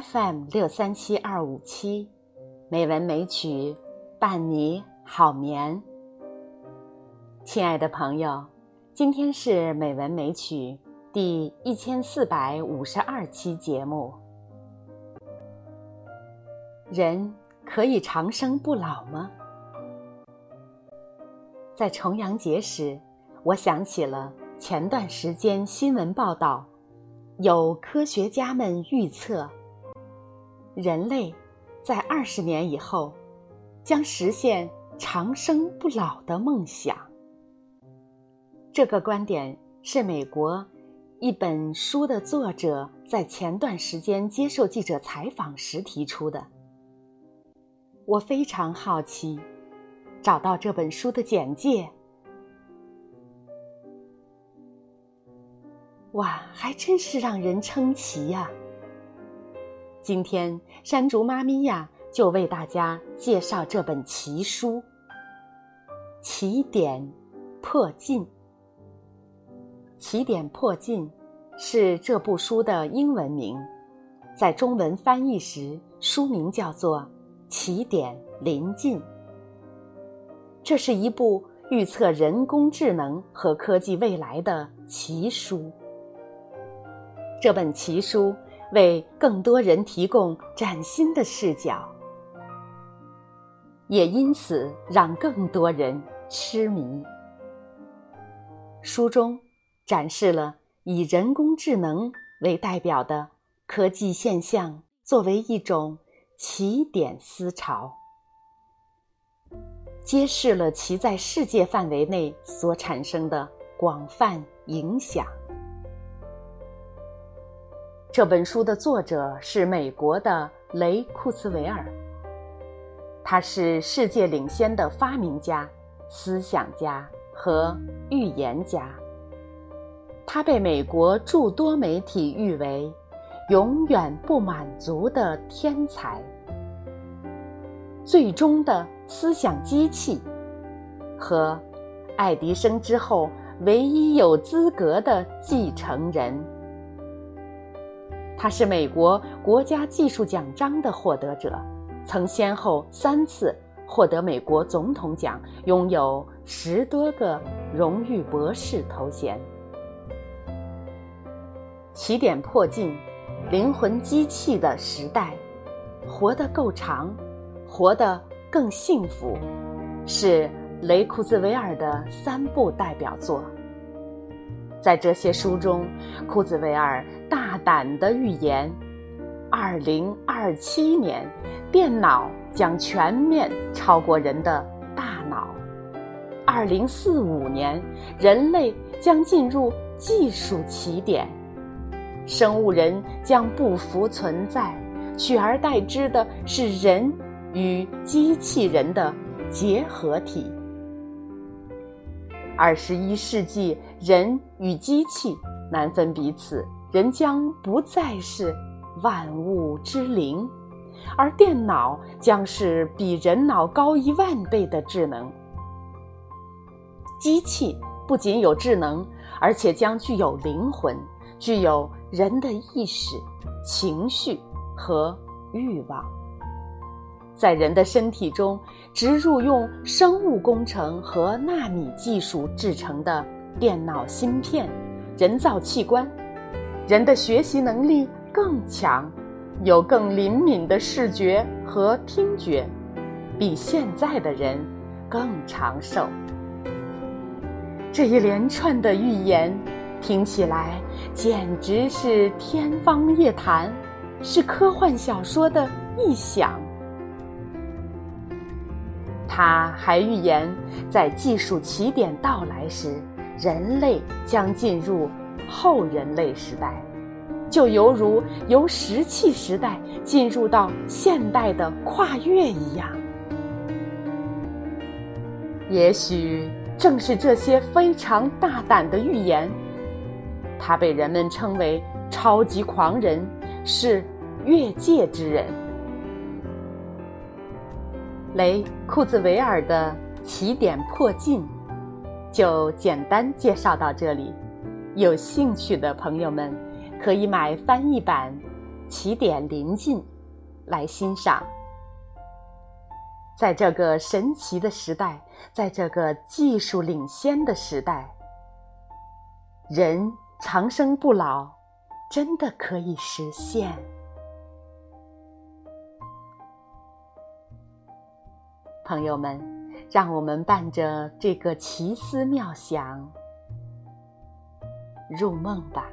FM 六三七二五七，美文美曲伴你好眠。亲爱的朋友，今天是美文美曲第一千四百五十二期节目。人可以长生不老吗？在重阳节时，我想起了前段时间新闻报道，有科学家们预测。人类在二十年以后将实现长生不老的梦想。这个观点是美国一本书的作者在前段时间接受记者采访时提出的。我非常好奇，找到这本书的简介，哇，还真是让人称奇呀！今天山竹妈咪呀，就为大家介绍这本奇书《起点破镜》。《起点破镜》是这部书的英文名，在中文翻译时，书名叫做《起点临近》。这是一部预测人工智能和科技未来的奇书。这本奇书。为更多人提供崭新的视角，也因此让更多人痴迷。书中展示了以人工智能为代表的科技现象作为一种起点思潮，揭示了其在世界范围内所产生的广泛影响。这本书的作者是美国的雷库茨维尔，他是世界领先的发明家、思想家和预言家。他被美国诸多媒体誉为“永远不满足的天才”、“最终的思想机器”和“爱迪生之后唯一有资格的继承人”。他是美国国家技术奖章的获得者，曾先后三次获得美国总统奖，拥有十多个荣誉博士头衔。起点破镜，灵魂机器的时代，活得够长，活得更幸福，是雷库兹维尔的三部代表作。在这些书中，库兹韦尔大大胆的预言：二零二七年，电脑将全面超过人的大脑；二零四五年，人类将进入技术起点，生物人将不复存在，取而代之的是人与机器人的结合体。二十一世纪，人与机器难分彼此，人将不再是万物之灵，而电脑将是比人脑高一万倍的智能。机器不仅有智能，而且将具有灵魂，具有人的意识、情绪和欲望。在人的身体中植入用生物工程和纳米技术制成的电脑芯片、人造器官，人的学习能力更强，有更灵敏的视觉和听觉，比现在的人更长寿。这一连串的预言听起来简直是天方夜谭，是科幻小说的臆想。他还预言，在技术起点到来时，人类将进入后人类时代，就犹如由石器时代进入到现代的跨越一样。也许正是这些非常大胆的预言，他被人们称为超级狂人，是越界之人。雷库兹韦尔的起点破境，就简单介绍到这里。有兴趣的朋友们，可以买翻译版《起点临近来欣赏。在这个神奇的时代，在这个技术领先的时代，人长生不老真的可以实现。朋友们，让我们伴着这个奇思妙想入梦吧。